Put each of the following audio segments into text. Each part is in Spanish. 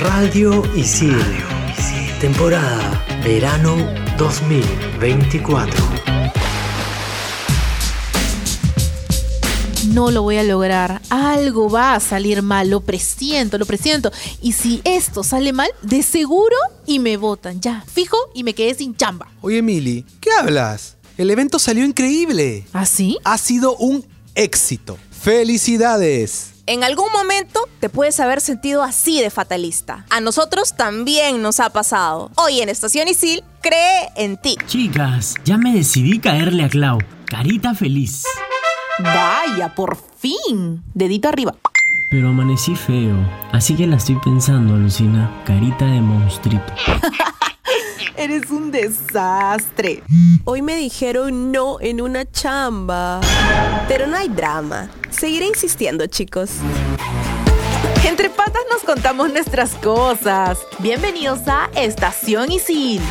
Radio Isil. Temporada Verano 2024. No lo voy a lograr. Algo va a salir mal. Lo presiento, lo presiento. Y si esto sale mal, de seguro y me votan. Ya, fijo y me quedé sin chamba. Oye, Mili, ¿qué hablas? El evento salió increíble. ¿Ah, sí? Ha sido un éxito. ¡Felicidades! En algún momento te puedes haber sentido así de fatalista. A nosotros también nos ha pasado. Hoy en Estación Isil, cree en ti. Chicas, ya me decidí caerle a Clau. Carita feliz. Vaya, por fin. Dedito arriba. Pero amanecí feo, así que la estoy pensando, Lucina. Carita de monstruito. Eres un desastre. Hoy me dijeron no en una chamba. Pero no hay drama. Seguiré insistiendo, chicos. Entre patas nos contamos nuestras cosas. Bienvenidos a Estación Isil.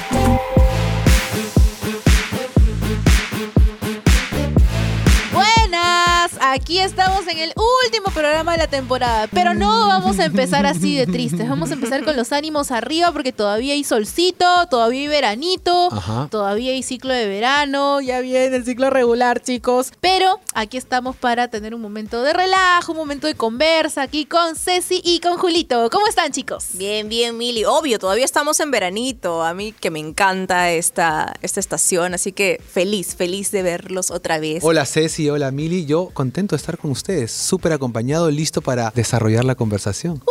Aquí estamos en el último programa de la temporada, pero no vamos a empezar así de tristes, vamos a empezar con los ánimos arriba porque todavía hay solcito, todavía hay veranito, Ajá. todavía hay ciclo de verano, ya viene el ciclo regular chicos, pero aquí estamos para tener un momento de relajo, un momento de conversa aquí con Ceci y con Julito. ¿Cómo están chicos? Bien, bien, Mili. Obvio, todavía estamos en veranito. A mí que me encanta esta, esta estación, así que feliz, feliz de verlos otra vez. Hola Ceci, hola Mili. Yo contento de estar con ustedes, súper acompañado, listo para desarrollar la conversación.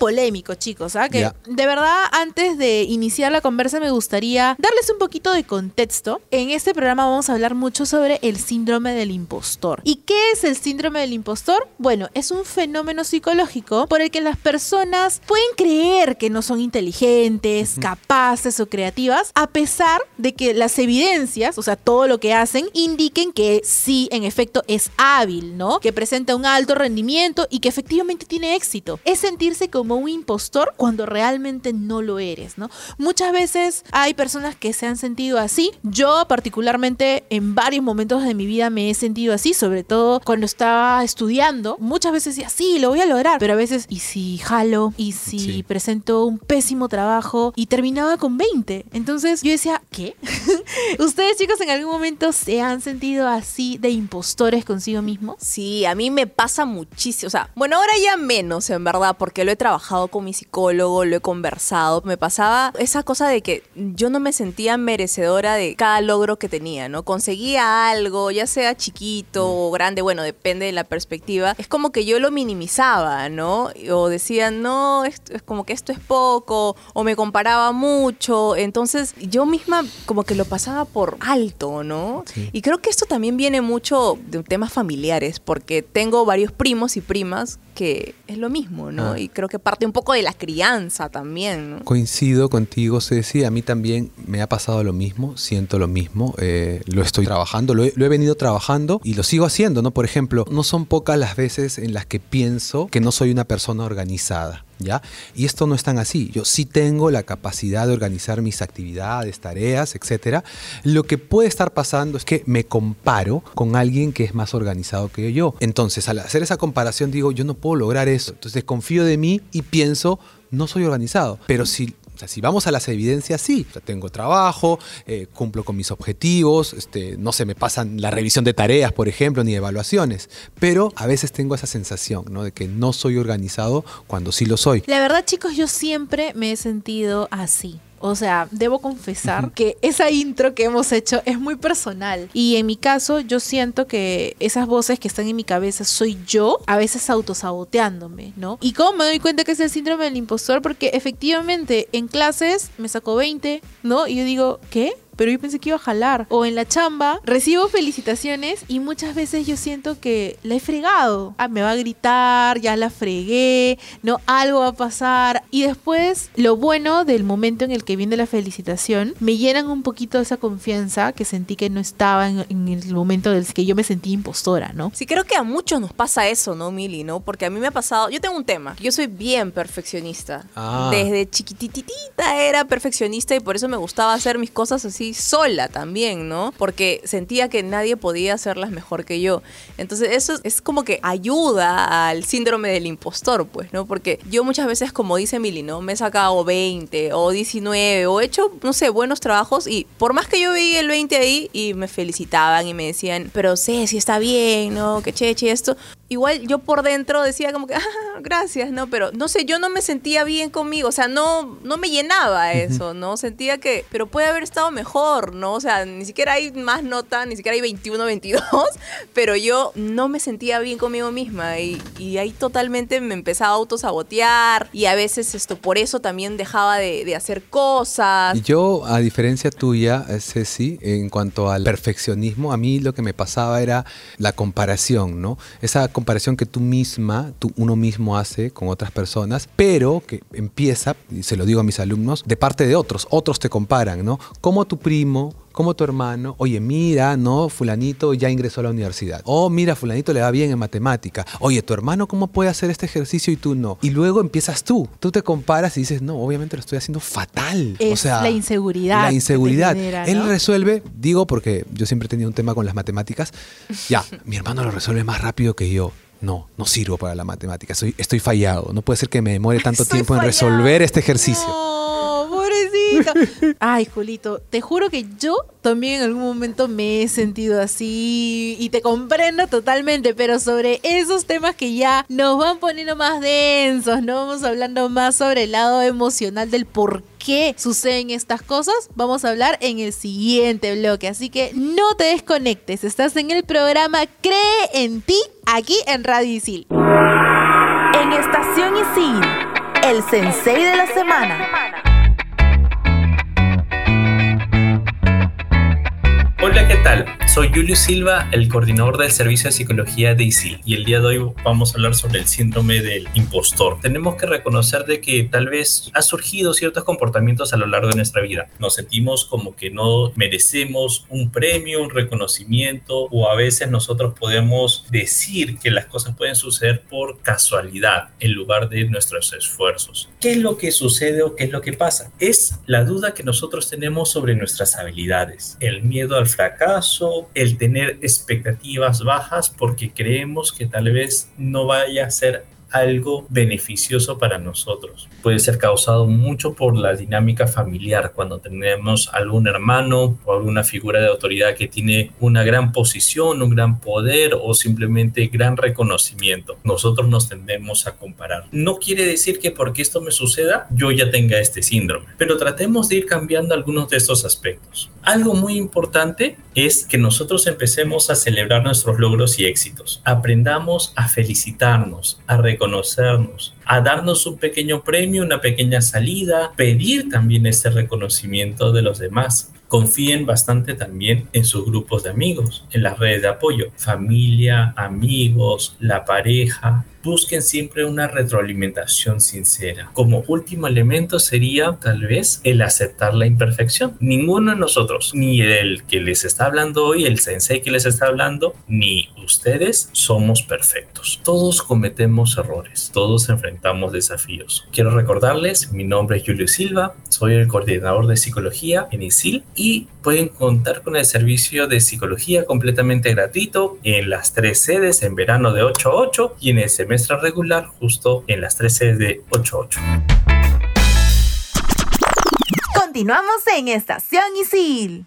Polémico, chicos, ¿ah? Que de verdad, antes de iniciar la conversa, me gustaría darles un poquito de contexto. En este programa vamos a hablar mucho sobre el síndrome del impostor. ¿Y qué es el síndrome del impostor? Bueno, es un fenómeno psicológico por el que las personas pueden creer que no son inteligentes, capaces o creativas, a pesar de que las evidencias, o sea, todo lo que hacen, indiquen que sí, en efecto, es hábil, ¿no? Que presenta un alto rendimiento y que efectivamente tiene éxito. Es sentirse como un impostor cuando realmente no lo eres, ¿no? Muchas veces hay personas que se han sentido así. Yo particularmente en varios momentos de mi vida me he sentido así, sobre todo cuando estaba estudiando. Muchas veces decía, sí, lo voy a lograr, pero a veces, ¿y si jalo? ¿Y si Sí. presento un pésimo trabajo? Y terminaba con 20. Entonces yo decía, ¿qué? ¿Ustedes chicos en algún momento se han sentido así de impostores consigo mismos? Sí, a mí me pasa muchísimo. O sea, bueno, ahora ya menos, en verdad, porque lo he trabajado con mi psicólogo, lo he conversado. Me pasaba esa cosa de que yo no me sentía merecedora de cada logro que tenía, ¿no? Conseguía algo, ya sea chiquito o grande, bueno, depende de la perspectiva. Es como que yo lo minimizaba, ¿no? O decía, no, esto- es como que esto es poco, o me comparaba mucho. Entonces, yo misma como que lo pasaba por alto, ¿no? Sí. Y creo que esto también viene mucho de temas familiares, porque tengo varios primos y primas que es lo mismo, ¿no? Ah. Y creo que parte un poco de la crianza también, ¿no? Coincido contigo, Ceci. A mí también me ha pasado lo mismo, siento lo mismo. eh, lo estoy trabajando, lo he, lo he venido trabajando y lo sigo haciendo, ¿no? Por ejemplo, no son pocas las veces en las que pienso que no soy una persona organizada. Y esto no es tan así. Yo sí tengo la capacidad de organizar mis actividades, tareas, etcétera. Lo que puede estar pasando es que me comparo con alguien que es más organizado que yo. Entonces, al hacer esa comparación, digo, yo no puedo lograr eso. Entonces, desconfío de mí y pienso, no soy organizado. Pero si, sea, si vamos a las evidencias, sí. Tengo trabajo, eh, cumplo con mis objetivos, este, no se me pasan la revisión de tareas, por ejemplo, ni evaluaciones. Pero a veces tengo esa sensación, ¿no? De que no soy organizado cuando sí lo soy. La verdad, chicos, yo siempre me he sentido así. O sea, debo confesar que esa intro que hemos hecho es muy personal. Y en mi caso, yo siento que esas voces que están en mi cabeza soy yo, a veces autosaboteándome, ¿no? ¿Y cómo me doy cuenta que es el síndrome del impostor? Porque efectivamente en clases me sacó 20, ¿no? Y yo digo, ¿qué? Pero yo pensé que iba a jalar. O en la chamba, recibo felicitaciones y muchas veces yo siento que la he fregado. Ah, me va a gritar, ya la fregué, no, algo va a pasar. Y después, lo bueno del momento en el que viene la felicitación, me llenan un poquito de esa confianza que sentí que no estaba en, en el momento del que yo me sentí impostora, ¿no? Sí, creo que a muchos nos pasa eso, ¿no, Mili? ¿no? Porque a mí me ha pasado, yo tengo un tema, yo soy bien perfeccionista. Ah. Desde chiquititita era perfeccionista y por eso me gustaba hacer mis cosas así sola también, ¿no? Porque sentía que nadie podía hacerlas mejor que yo. Entonces eso es como que ayuda al síndrome del impostor, pues, ¿no? Porque yo muchas veces, como dice Mili, ¿no? Me he sacado 20 o 19 o he hecho, no sé, buenos trabajos y por más que yo veía el 20 ahí y me felicitaban y me decían, pero sé si está bien, ¿no? Que cheche esto. Igual yo por dentro decía como que, ah, gracias, ¿no? Pero no sé, yo no me sentía bien conmigo, o sea, no, no me llenaba eso, ¿no? Sentía que, pero puede haber estado mejor, ¿no? O sea, ni siquiera hay más nota, ni siquiera hay 21, 22, pero yo no me sentía bien conmigo misma y, y ahí totalmente me empezaba a autosabotear y a veces esto, por eso también dejaba de, de hacer cosas. Y Yo, a diferencia tuya, Ceci, en cuanto al perfeccionismo, a mí lo que me pasaba era la comparación, ¿no? Esa comparación que tú misma, tú, uno mismo hace con otras personas, pero que empieza, y se lo digo a mis alumnos, de parte de otros. Otros te comparan, ¿no? Como tu primo, como tu hermano, oye, mira, no, fulanito ya ingresó a la universidad. Oh, mira, fulanito le va bien en matemática. Oye, tu hermano, ¿cómo puede hacer este ejercicio y tú no? Y luego empiezas tú. Tú te comparas y dices, no, obviamente lo estoy haciendo fatal. o Es sea, la inseguridad La inseguridad. genera, Él resuelve, digo porque yo siempre he tenido un tema con las matemáticas. Ya, mi hermano lo resuelve más rápido que yo. No, no sirvo para la matemática. Soy, estoy fallado. No puede ser que me demore tanto Estoy tiempo en resolver este ejercicio. No, Ay, Julito, te juro que yo también en algún momento me he sentido así y te comprendo totalmente, pero sobre esos temas que ya nos van poniendo más densos, no vamos hablando más sobre el lado emocional del por qué suceden estas cosas, vamos a hablar en el siguiente bloque, así que no te desconectes, estás en el programa Cree en ti aquí en Radio Isil. En Estación Isil, el sensei de la semana. Hola, ¿qué tal? Soy Julio Silva, el coordinador del Servicio de Psicología de ISIL y el día de hoy vamos a hablar sobre el síndrome del impostor. Tenemos que reconocer de que tal vez ha surgido ciertos comportamientos a lo largo de nuestra vida. Nos sentimos como que no merecemos un premio, un reconocimiento o a veces nosotros podemos decir que las cosas pueden suceder por casualidad en lugar de nuestros esfuerzos. ¿Qué es lo que sucede o qué es lo que pasa? Es la duda que nosotros tenemos sobre nuestras habilidades, el miedo al fracaso, el tener expectativas bajas porque creemos que tal vez no vaya a ser algo beneficioso para nosotros. Puede ser causado mucho por la dinámica familiar, cuando tenemos algún hermano o alguna figura de autoridad que tiene una gran posición, un gran poder o simplemente gran reconocimiento. Nosotros nos tendemos a comparar. No quiere decir que porque esto me suceda, yo ya tenga este síndrome, pero tratemos de ir cambiando algunos de estos aspectos. Algo muy importante es que nosotros empecemos a celebrar nuestros logros y éxitos. Aprendamos a felicitarnos, a reconocernos, a darnos un pequeño premio, una pequeña salida, pedir también ese reconocimiento de los demás. Confíen bastante también en sus grupos de amigos, en las redes de apoyo, familia, amigos, la pareja. Busquen siempre una retroalimentación sincera. Como último elemento sería tal vez el aceptar la imperfección. Ninguno de nosotros, ni el que les está hablando hoy, el sensei que les está hablando, ni ustedes somos perfectos. Todos cometemos errores, todos enfrentamos desafíos. Quiero recordarles, mi nombre es Julio Silva, soy el coordinador de psicología en ISIL y pueden contar con el servicio de psicología completamente gratuito en las tres sedes en verano de 8 a 8 y en el semestre regular justo en las tres sedes de 8 a 8. Continuamos en Estación Isil.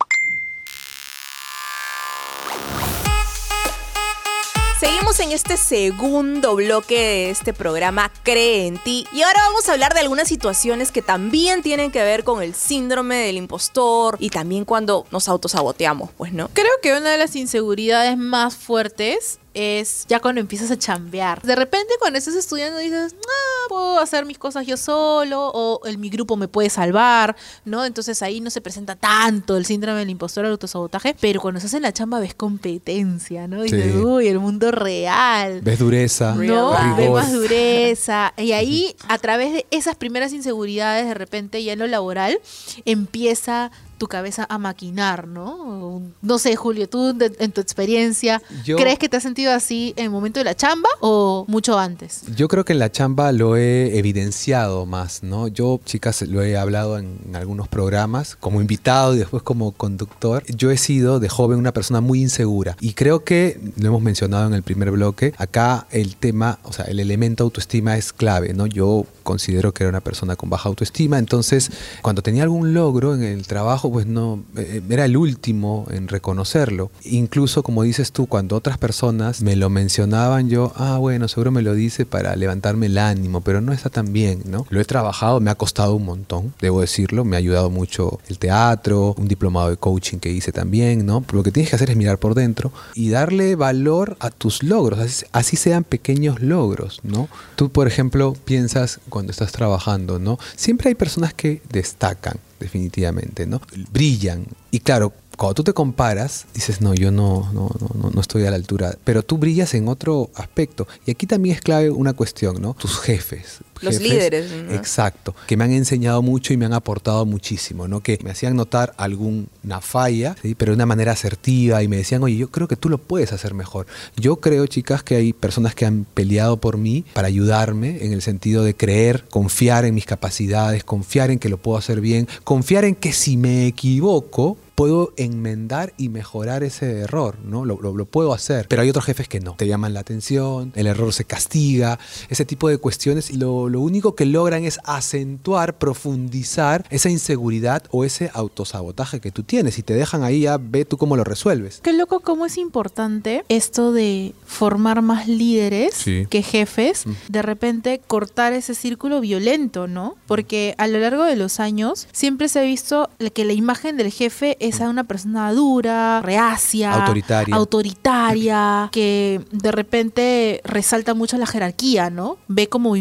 Seguimos en este segundo bloque de este programa Cree en ti y ahora vamos a hablar de algunas situaciones que también tienen que ver con el síndrome del impostor y también cuando nos autosaboteamos, pues no. Creo que una de las inseguridades más fuertes es ya cuando empiezas a chambear. De repente cuando estás estudiando dices, ah, puedo hacer mis cosas yo solo o el, mi grupo me puede salvar, ¿no? Entonces ahí no se presenta tanto el síndrome del impostor, el autosabotaje, pero cuando estás en la chamba ves competencia, ¿no? Dices, Sí. uy, el mundo real. Ves dureza, No, rigor. ve más dureza. Y ahí, a través de esas primeras inseguridades, de repente ya en lo laboral, empieza tu cabeza a maquinar, ¿no? No sé, Julio, tú de- en tu experiencia, Yo- ¿crees que te has sentido así en el momento de la chamba o mucho antes? Yo creo que en la chamba lo he evidenciado más, ¿no? Yo, chicas, lo he hablado en, en algunos programas como invitado y después como conductor. Yo he sido de joven una persona muy insegura y creo que, lo hemos mencionado en el primer bloque, acá el tema, o sea, el elemento autoestima es clave, ¿no? Yo considero que era una persona con baja autoestima, entonces cuando tenía algún logro en el trabajo, pues no, eh, era el último en reconocerlo. Incluso, como dices tú, cuando otras personas me lo mencionaban, yo, ah, bueno, seguro me lo dice para levantarme el ánimo, pero no está tan bien, ¿no? Lo he trabajado, me ha costado un montón, debo decirlo, me ha ayudado mucho el teatro, un diplomado de coaching que hice también, ¿no? Lo que tienes que hacer es mirar por dentro y darle valor a tus logros, así, así sean pequeños logros, ¿no? Tú, por ejemplo, piensas cuando estás trabajando, ¿no? Siempre hay personas que destacan, definitivamente, ¿no? Brillan. Y claro, cuando tú te comparas, dices, no, yo no, no, no, no- estoy a la altura. Pero tú brillas en otro aspecto. Y aquí también es clave una cuestión, ¿no? Tus jefes. Los Jefes, líderes, ¿no? Exacto. Que me han enseñado mucho y me han aportado muchísimo, ¿no? Que me hacían notar alguna falla, ¿sí? pero de una manera asertiva y me decían, oye, yo creo que tú lo puedes hacer mejor. Yo creo, chicas, que hay personas que han peleado por mí para ayudarme en el sentido de creer, confiar en mis capacidades, confiar en que lo puedo hacer bien, confiar en que si me equivoco, puedo enmendar y mejorar ese error, ¿no? Lo, lo- lo puedo hacer. Pero hay otros jefes que no. Te llaman la atención, el error se castiga, ese tipo de cuestiones. Y lo, lo único que logran es acentuar, profundizar esa inseguridad o ese autosabotaje que tú tienes. Y te dejan ahí, ya ve tú cómo lo resuelves. Qué loco cómo es importante esto de formar más líderes Sí. que jefes, Mm. de repente cortar ese círculo violento, ¿no? Porque a lo largo de los años siempre se ha visto que la imagen del jefe es a una persona dura, reacia, Autoritaria. autoritaria, que de repente resalta mucho la jerarquía, ¿no? Ve como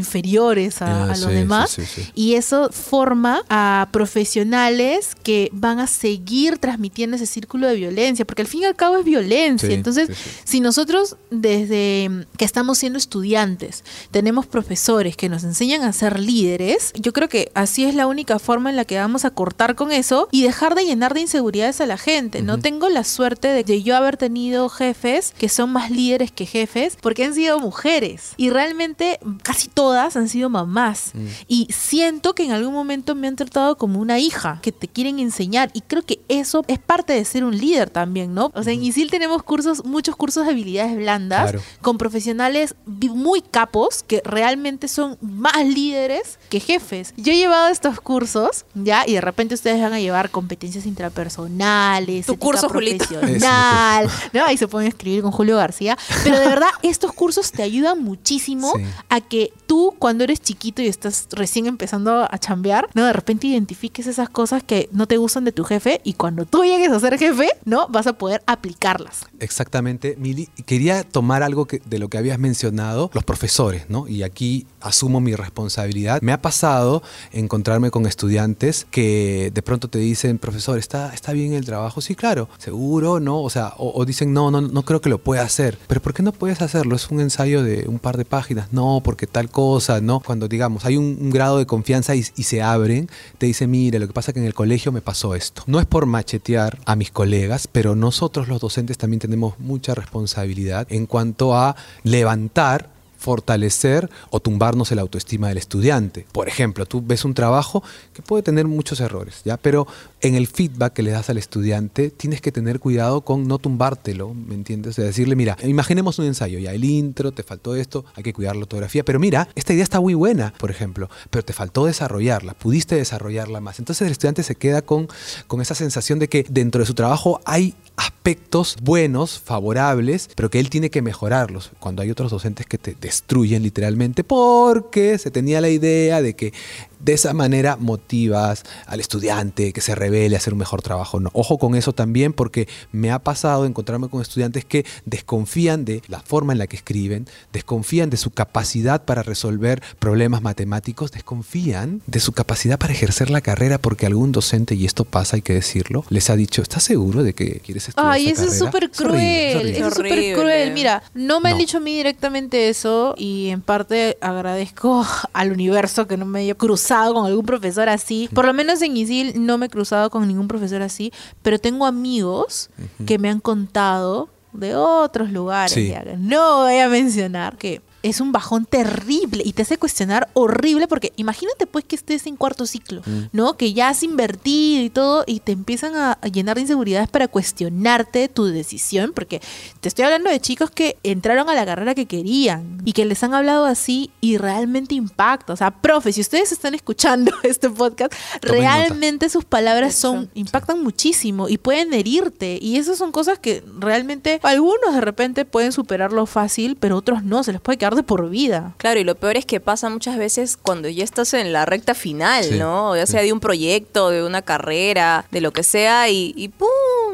a, Ah, a los sí, demás. sí, sí. Y eso forma a profesionales que van a seguir transmitiendo ese círculo de violencia, porque al fin y al cabo es violencia. Entonces, si nosotros desde que estamos siendo estudiantes tenemos profesores que nos enseñan a ser líderes, yo creo que así es la única forma en la que vamos a cortar con eso y dejar de llenar de inseguridades a la gente. No tengo la suerte de, de yo haber tenido jefes que son más líderes que jefes porque han sido mujeres y realmente casi todas han sido mamás. Y siento que en algún momento me han tratado como una hija, que te quieren enseñar. Y creo que eso es parte de ser un líder también, ¿no? O sea, en ISIL tenemos cursos, muchos cursos de habilidades blandas Claro. con profesionales muy capos que realmente son más líderes que jefes. Yo he llevado estos cursos, ¿ya? Y de repente ustedes van a llevar competencias intrapersonales, Tu curso, Julito. profesional, ¿no? Ahí se pueden escribir con Julio García. Pero de verdad, estos cursos te ayudan muchísimo Sí. a que tú, cuando eres chiquito y estás recién empezando a chambear, ¿no? De repente identifiques esas cosas que no te gustan de tu jefe y cuando tú llegues a ser jefe, ¿no? Vas a poder aplicarlas. Exactamente, Mili. Quería tomar algo que, de lo que habías mencionado, los profesores, ¿no? Y aquí asumo mi responsabilidad. Me ha pasado encontrarme con estudiantes que de pronto te dicen, profesor, ¿está, está bien el trabajo? Sí, claro, seguro, ¿no? O sea, o, o dicen, no, no, no creo que lo pueda hacer. Pero ¿por qué no puedes hacerlo? Es un ensayo de un par de páginas. No, porque tal cosa, ¿no? Cuando digamos, hay un, grado de confianza y, y se abren, te dicen, mire, lo que pasa es que en el colegio me pasó esto. No es por machetear a mis colegas, pero nosotros los docentes también tenemos mucha responsabilidad en cuanto a levantar fortalecer o tumbarnos el autoestima del estudiante. Por ejemplo, tú ves un trabajo que puede tener muchos errores, ¿ya? Pero en el feedback que le das al estudiante tienes que tener cuidado con no tumbártelo, ¿me entiendes? O sea, decirle, mira, imaginemos un ensayo, ya el intro, te faltó esto, hay que cuidar la ortografía, pero mira, esta idea está muy buena, por ejemplo, pero te faltó desarrollarla, pudiste desarrollarla más. Entonces el estudiante se queda con, con esa sensación de que dentro de su trabajo hay aspectos buenos, favorables, pero que él tiene que mejorarlos. Cuando hay otros docentes que te destruyen literalmente porque se tenía la idea de que de esa manera motivas al estudiante que se revele hacer un mejor trabajo. No, ojo con eso también porque me ha pasado encontrarme con estudiantes que desconfían de la forma en la que escriben, desconfían de su capacidad para resolver problemas matemáticos, desconfían de su capacidad para ejercer la carrera porque algún docente, y esto pasa, hay que decirlo, les ha dicho, ¿estás seguro de que quieres estudiar Ay, esta eso es carrera?" súper horrible, cruel. Eso es súper cruel. Mira, no me han No. dicho a mí directamente eso y en parte agradezco al universo que no me haya cruzado cruzado con algún profesor así. Por lo menos en ISIL no me he cruzado con ningún profesor así, pero tengo amigos que me han contado de otros lugares, Sí. ya que no voy a mencionar, que es un bajón terrible y te hace cuestionar horrible porque imagínate pues que estés en cuarto ciclo, ¿no? Que ya has invertido y todo y te empiezan a, a llenar de inseguridades para cuestionarte tu decisión porque te estoy hablando de chicos que entraron a la carrera que querían y que les han hablado así y realmente impacta. O sea, profe, si ustedes están escuchando este podcast, Tomen nota. realmente sus palabras son impactan muchísimo y pueden herirte y esas son cosas que realmente algunos de repente pueden superarlo fácil, pero otros no, se les puede quedar de por vida. Claro, y lo peor es que pasa muchas veces cuando ya estás en la recta final, Sí, ¿no? Ya sea de un proyecto, de una carrera, de lo que sea, y, y ¡pum!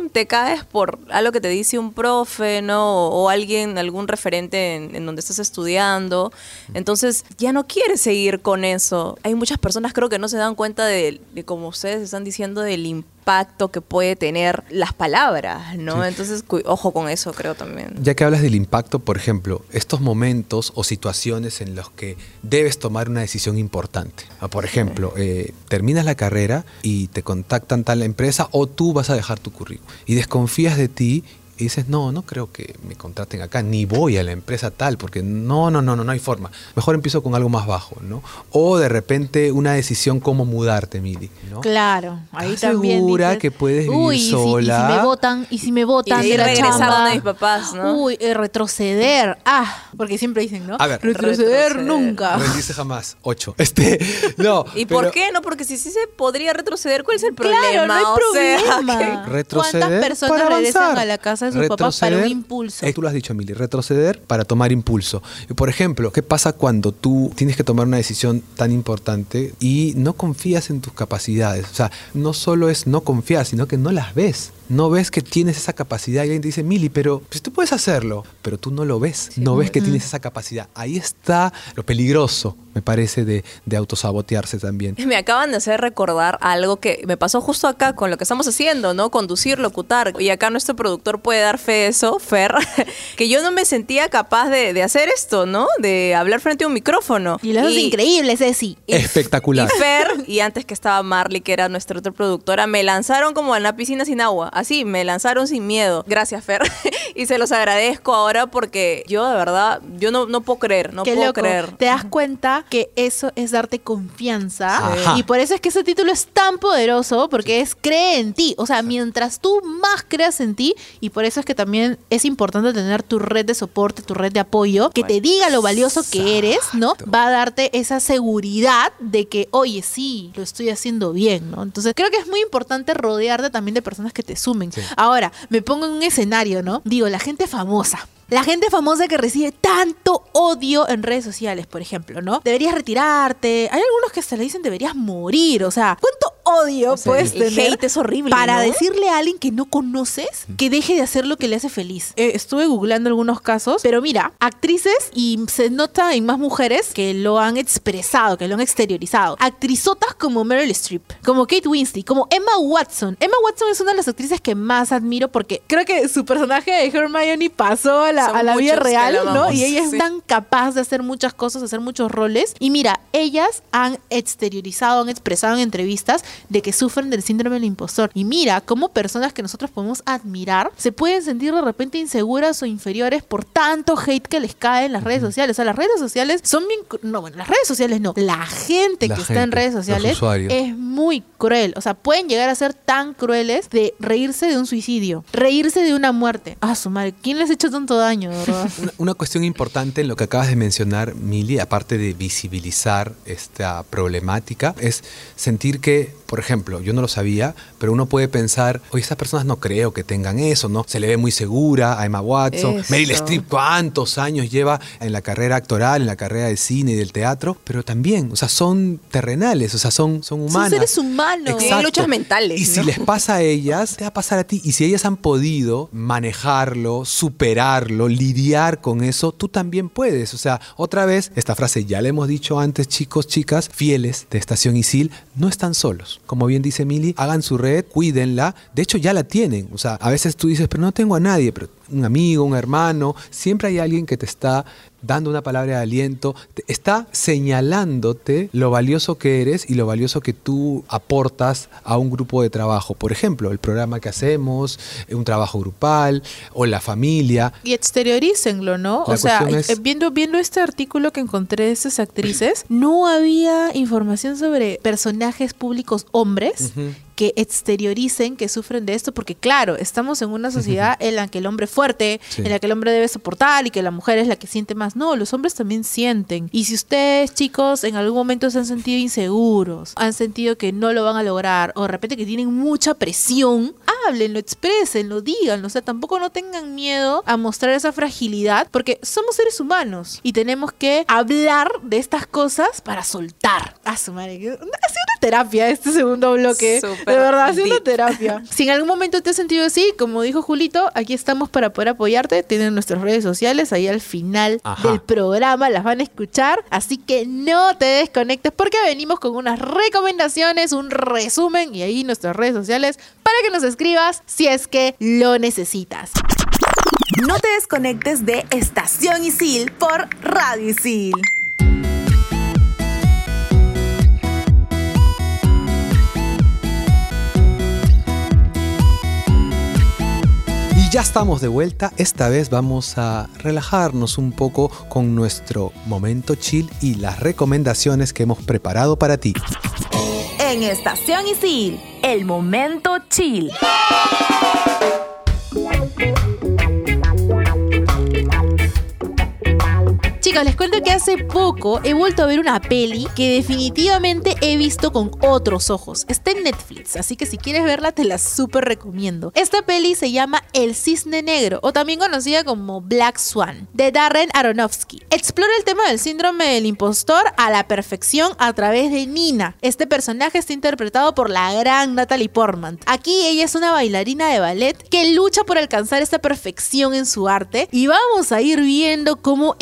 Te caes por algo que te dice un profe, ¿no? O, o alguien, algún referente en, en donde estás estudiando. Entonces ya no quieres seguir con eso. Hay muchas personas creo que no se dan cuenta de, de como ustedes están diciendo, del impacto que puede tener las palabras, ¿no? Entonces, ojo con eso, creo también. Ya que hablas del impacto, por ejemplo, estos momentos o situaciones en los que debes tomar una decisión importante. Ah, Por ejemplo, eh, terminas la carrera y te contactan tal empresa o tú vas a dejar tu currículum y desconfías de ti y dices, no, no creo que me contraten acá, ni voy a la empresa tal, porque no, no, no, no, no hay forma. Mejor empiezo con algo más bajo, ¿no? O de repente una decisión como mudarte, Mili, ¿no? Claro, ahí ¿Estás también. segura dices, que puedes vivir Uy, y si- sola? Y si, me votan, y si me votan Y de regresar donde mis papás, ¿no? Uy, eh, retroceder. Ah, porque siempre dicen, ¿no? A ver. retroceder, Retroceder. nunca. Rendirse jamás. Ocho. Este, no. ¿Y pero- por qué? No, porque si sí se podría retroceder, ¿cuál es el Claro, problema? no hay O sea, problema. Retroceder ¿Cuántas personas para regresan a la casa de sus papás para un impulso? eh, tú lo has dicho, Emily, retroceder para tomar impulso. Y, Por ejemplo, ¿qué pasa cuando tú tienes que tomar una decisión tan importante y no confías en tus capacidades? O sea, no solo es no confiar, sino que no las ves. No ves que tienes esa capacidad y alguien te dice, Mili, pero pues, tú puedes hacerlo, pero tú no lo ves. no ves que tienes esa capacidad. Ahí está lo peligroso, me parece, de, de autosabotearse también. Me acaban de hacer recordar algo que me pasó justo acá con lo que estamos haciendo, ¿no? Conducir, locutar. Y acá nuestro productor puede dar fe de eso, Fer, que yo no me sentía capaz de, de hacer esto, ¿no? De hablar frente a un micrófono. Y lo haces increíble, Ceci. y- Espectacular. Y Fer, y antes que estaba Marley, que era nuestra otra productora, me lanzaron como en la piscina sin agua. Así, me lanzaron sin miedo. Gracias, Fer. y se los agradezco ahora porque yo, de verdad, yo no, no puedo creer, no Qué puedo loco. creer. Te das cuenta que eso es darte confianza. Y por eso es que ese título es tan poderoso, porque es cree en ti. O sea, mientras tú más creas en ti, y por eso es que también es importante tener tu red de soporte, tu red de apoyo, que te diga lo valioso que eres, ¿no? Va a darte esa seguridad de que, oye, sí, lo estoy haciendo bien, ¿no? Entonces, creo que es muy importante rodearte también de personas que te Ahora, me pongo en un escenario, ¿no? Digo, la gente famosa. La gente famosa que recibe tanto odio en redes sociales, por ejemplo, ¿no? Deberías retirarte. Hay algunos que hasta le dicen deberías morir. O sea, ¿cuánto odio O sea, puedes el tener hate es horrible, para ¿no? decirle a alguien que no conoces que deje de hacer lo que le hace feliz? Eh, estuve googleando algunos casos, pero mira, actrices y se nota en más mujeres que lo han expresado, que lo han exteriorizado. Actrizotas como Meryl Streep, como Kate Winslet, como Emma Watson. Emma Watson es una de las actrices que más admiro porque creo que su personaje de Hermione pasó a la, Son a la vida real, la ¿no? Y ella es sí. tan capaz de hacer muchas cosas, hacer muchos roles. Y mira, ellas han exteriorizado, han expresado en entrevistas de que sufren del síndrome del impostor. Y mira cómo personas que nosotros podemos admirar se pueden sentir de repente inseguras o inferiores por tanto hate que les cae en las redes sociales. O sea, las redes sociales son bien... No, bueno, las redes sociales no. La gente La que está en redes sociales es muy cruel. O sea, pueden llegar a ser tan crueles de reírse de un suicidio, reírse de una muerte. Ah, su madre, ¿quién les ha hecho tanto daño, verdad? Una, una cuestión importante en lo que acabas de mencionar, Mili, aparte de visibilizar esta problemática, es sentir que, por ejemplo, yo no lo sabía, pero uno puede pensar, oye, estas personas no creo que tengan eso, ¿no? Se le ve muy segura a Emma Watson, Eso. Meryl Streep, ¿cuántos años lleva en la carrera actoral, en la carrera de cine y del teatro? Pero también, o sea, son terrenales, o sea, son, son humanas. Son seres humanos. Tienen luchas mentales, Y si les pasa a ellas, te va a pasar a ti. Y si ellas han podido manejarlo, superarlo, lidiar con eso, tú también puedes. O sea, otra vez, esta frase ya la hemos dicho antes, chicos, chicas, fieles de Estación Isil, no están solos. Como bien dice Mili, hagan su red, cuídenla. De hecho, ya la tienen. O sea, a veces tú dices, pero no tengo a nadie, pero un amigo, un hermano, siempre hay alguien que te está dando una palabra de aliento, te está señalándote lo valioso que eres y lo valioso que tú aportas a un grupo de trabajo. Por ejemplo, el programa que hacemos, un trabajo grupal o la familia. Y exteriorícenlo, ¿no? La o sea, es- eh, viendo, viendo este artículo que encontré de estas actrices, no había información sobre personajes públicos hombres. Que exterioricen que sufren de esto, porque claro, estamos en una sociedad en la que el hombre es fuerte, Sí. en la que el hombre debe soportar y que la mujer es la que siente más. No, los hombres también sienten. Y si ustedes, chicos, en algún momento se han sentido inseguros, han sentido que no lo van a lograr, o de repente que tienen mucha presión, háblenlo, exprésenlo, díganlo. O sea, tampoco no tengan miedo a mostrar esa fragilidad, porque somos seres humanos y tenemos que hablar de estas cosas para soltar. A su madre, ha sido una terapia este segundo bloque. Súper de verdad, ha sido una terapia. si en algún momento te has sentido así, como dijo Julito, aquí estamos para poder apoyarte. Tienen nuestras redes sociales ahí al final Ajá. del programa, las van a escuchar. Así que no te desconectes porque venimos con unas recomendaciones, un resumen y ahí nuestras redes sociales para que nos escribas si es que lo necesitas. No te desconectes de Estación Isil por Radio Isil. Y ya estamos de vuelta. Esta vez vamos a relajarnos un poco con nuestro momento chill y las recomendaciones que hemos preparado para ti. En Estación Isil, el momento chill. Chicos, les cuento que hace poco he vuelto a ver una peli que definitivamente he visto con otros ojos. Está en Netflix, así que si quieres verla te la súper recomiendo. Esta peli se llama El Cisne Negro, o también conocida como Black Swan, de Darren Aronofsky. Explora el tema del síndrome del impostor a la perfección a través de Nina. Este personaje está interpretado por la gran Natalie Portman. Aquí ella es una bailarina de ballet que lucha por alcanzar esta perfección en su arte y vamos a ir viendo cómo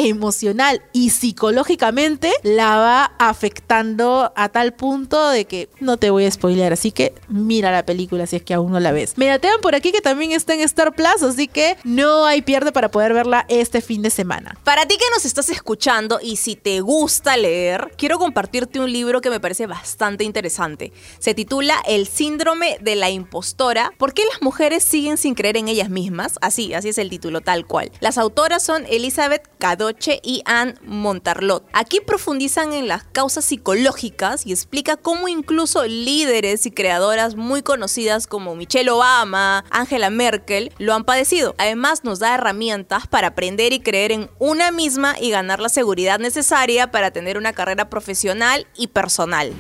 y psicológicamente la va afectando a tal punto de que no te voy a spoilear, así que mira la película si es que aún no la ves. Me datean por aquí que también está en Star Plus, así que no hay pierde para poder verla este fin de semana. Para ti que nos estás escuchando y si te gusta leer, quiero compartirte un libro que me parece bastante interesante. Se titula El síndrome de la impostora. ¿Por qué las mujeres siguen sin creer en ellas mismas? Así, así es el título, tal cual. Las autoras son Elizabeth Cadoche y Anne Montarlot. Aquí profundizan en las causas psicológicas y explica cómo incluso líderes y creadoras muy conocidas como Michelle Obama, Angela Merkel, lo han padecido. Además nos da herramientas para aprender y creer en una misma y ganar la seguridad necesaria para tener una carrera profesional y personal.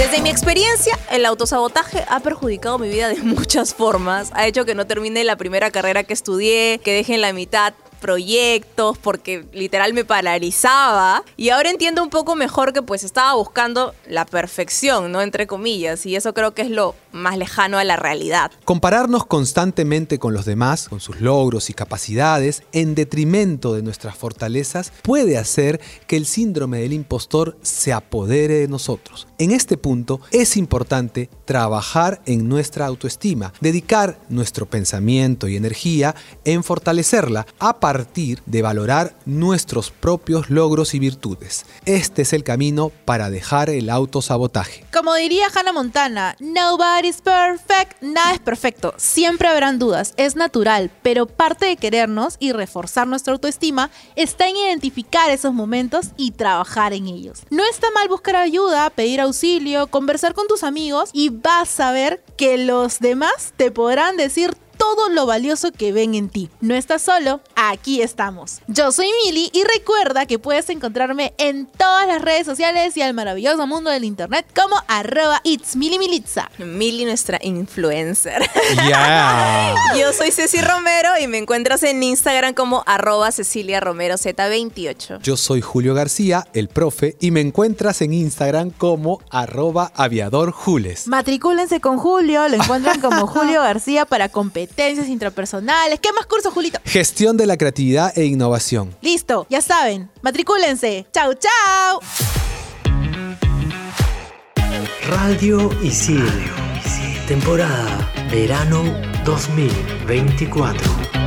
Desde mi experiencia, el autosabotaje ha perjudicado mi vida de muchas formas. Ha hecho que no termine la primera carrera que estudié, que deje en la mitad proyectos porque literal me paralizaba y ahora entiendo un poco mejor que pues estaba buscando la perfección, ¿no? Entre comillas, y eso creo que es lo más lejano a la realidad. Compararnos constantemente con los demás, con sus logros y capacidades, en detrimento de nuestras fortalezas, puede hacer que el síndrome del impostor se apodere de nosotros. En este punto es importante trabajar en nuestra autoestima, dedicar nuestro pensamiento y energía en fortalecerla a de valorar nuestros propios logros y virtudes. Este es el camino para dejar el autosabotaje. Como diría Hannah Montana, nobody's perfect, nada es perfecto, siempre habrán dudas, es natural, pero parte de querernos y reforzar nuestra autoestima está en identificar esos momentos y trabajar en ellos. No está mal buscar ayuda, pedir auxilio, conversar con tus amigos y vas a ver que los demás te podrán decir todo lo valioso que ven en ti. No estás solo, aquí estamos. Yo soy Mili y recuerda que puedes encontrarme en todas las redes sociales y al maravilloso mundo del internet como arroba it's Militza. Mili, nuestra influencer. ¡Ya! Yo soy Ceci Romero y me encuentras en Instagram como arroba Cecilia Romero Z28. Yo soy Julio García, el profe, y me encuentras en Instagram como arroba aviadorjules. Matricúlense con Julio, lo encuentran como Julio García para competencias intrapersonales. ¿Qué más cursos, Julito? Gestión de la creatividad e innovación. Listo, ya saben, matricúlense. Chau, chau. Radio Isil. Temporada Verano 2024.